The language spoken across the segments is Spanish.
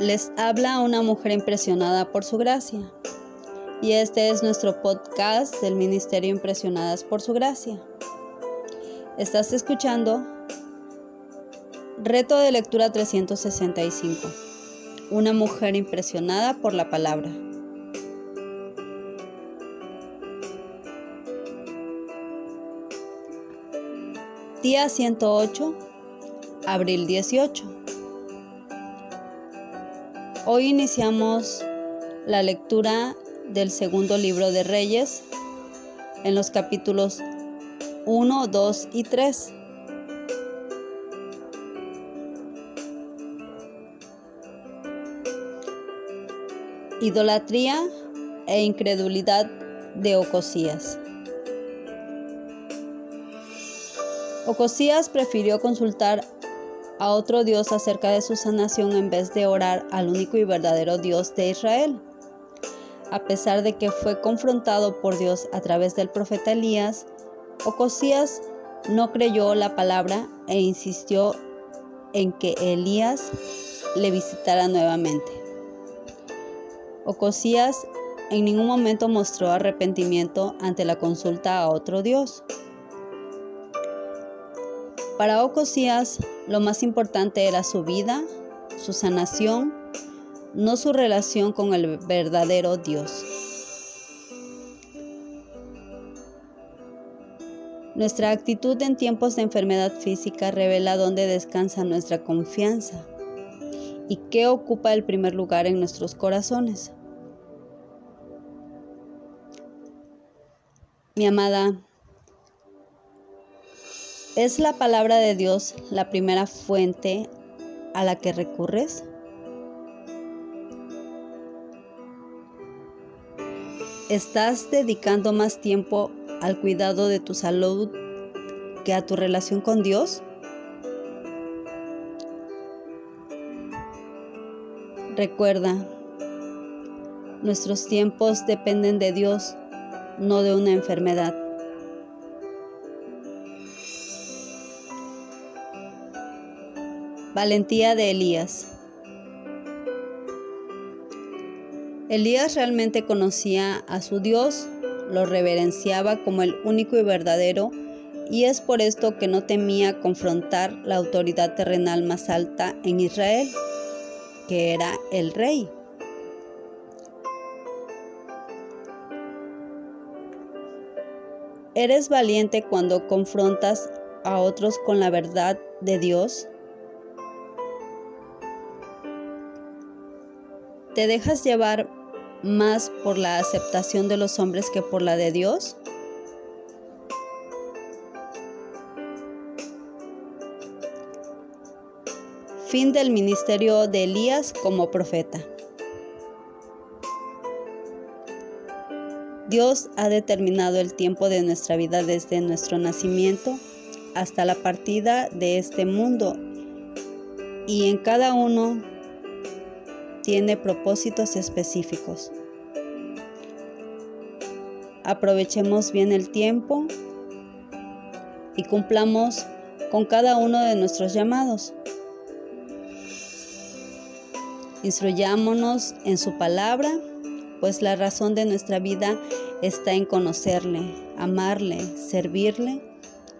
Les habla una mujer impresionada por su gracia. Y este es nuestro podcast del Ministerio Impresionadas por su gracia. Estás escuchando Reto de lectura 365. Una mujer impresionada por la palabra. Día 108, abril 18. Hoy iniciamos la lectura del segundo libro de Reyes en los capítulos 1, 2 y 3. Idolatría e incredulidad de Ocosías. Ocosías prefirió consultar a otro Dios acerca de su sanación en vez de orar al único y verdadero Dios de Israel. A pesar de que fue confrontado por Dios a través del profeta Elías, Ocosías no creyó la palabra e insistió en que Elías le visitara nuevamente. Ocosías en ningún momento mostró arrepentimiento ante la consulta a otro Dios. Para Ocosías, lo más importante era su vida, su sanación, no su relación con el verdadero Dios. Nuestra actitud en tiempos de enfermedad física revela dónde descansa nuestra confianza y qué ocupa el primer lugar en nuestros corazones. Mi amada, ¿Es la palabra de Dios la primera fuente a la que recurres? ¿Estás dedicando más tiempo al cuidado de tu salud que a tu relación con Dios? Recuerda, nuestros tiempos dependen de Dios, no de una enfermedad. Valentía de Elías. Elías realmente conocía a su Dios, lo reverenciaba como el único y verdadero, y es por esto que no temía confrontar la autoridad terrenal más alta en Israel, que era el rey. ¿Eres valiente cuando confrontas a otros con la verdad de Dios? ¿Te dejas llevar más por la aceptación de los hombres que por la de Dios? Fin del ministerio de Elías como profeta. Dios ha determinado el tiempo de nuestra vida desde nuestro nacimiento hasta la partida de este mundo y en cada uno tiene propósitos específicos. Aprovechemos bien el tiempo y cumplamos con cada uno de nuestros llamados. Instruyámonos en su palabra, pues la razón de nuestra vida está en conocerle, amarle, servirle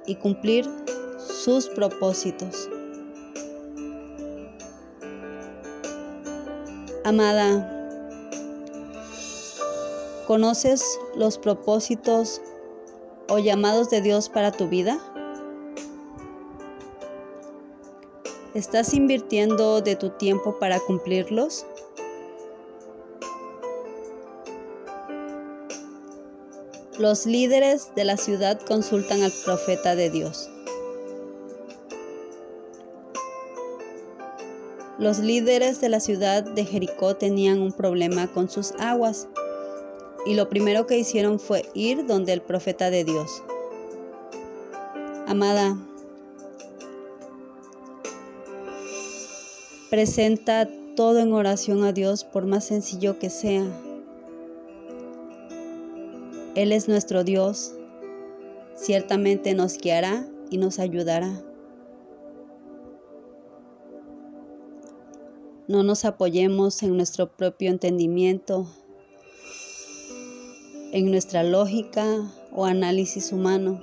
y cumplir sus propósitos. Amada, ¿conoces los propósitos o llamados de Dios para tu vida? ¿Estás invirtiendo de tu tiempo para cumplirlos? Los líderes de la ciudad consultan al profeta de Dios. Los líderes de la ciudad de Jericó tenían un problema con sus aguas y lo primero que hicieron fue ir donde el profeta de Dios. Amada, presenta todo en oración a Dios por más sencillo que sea. Él es nuestro Dios, ciertamente nos guiará y nos ayudará. No nos apoyemos en nuestro propio entendimiento, en nuestra lógica o análisis humano.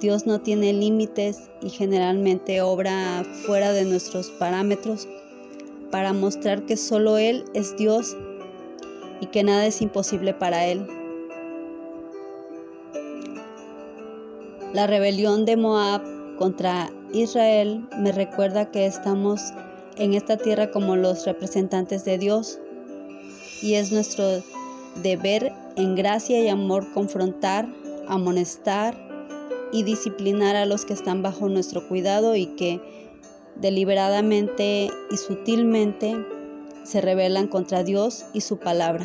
Dios no tiene límites y generalmente obra fuera de nuestros parámetros para mostrar que solo Él es Dios y que nada es imposible para Él. La rebelión de Moab contra Israel me recuerda que estamos en esta tierra como los representantes de Dios y es nuestro deber en gracia y amor confrontar, amonestar y disciplinar a los que están bajo nuestro cuidado y que deliberadamente y sutilmente se rebelan contra Dios y su palabra.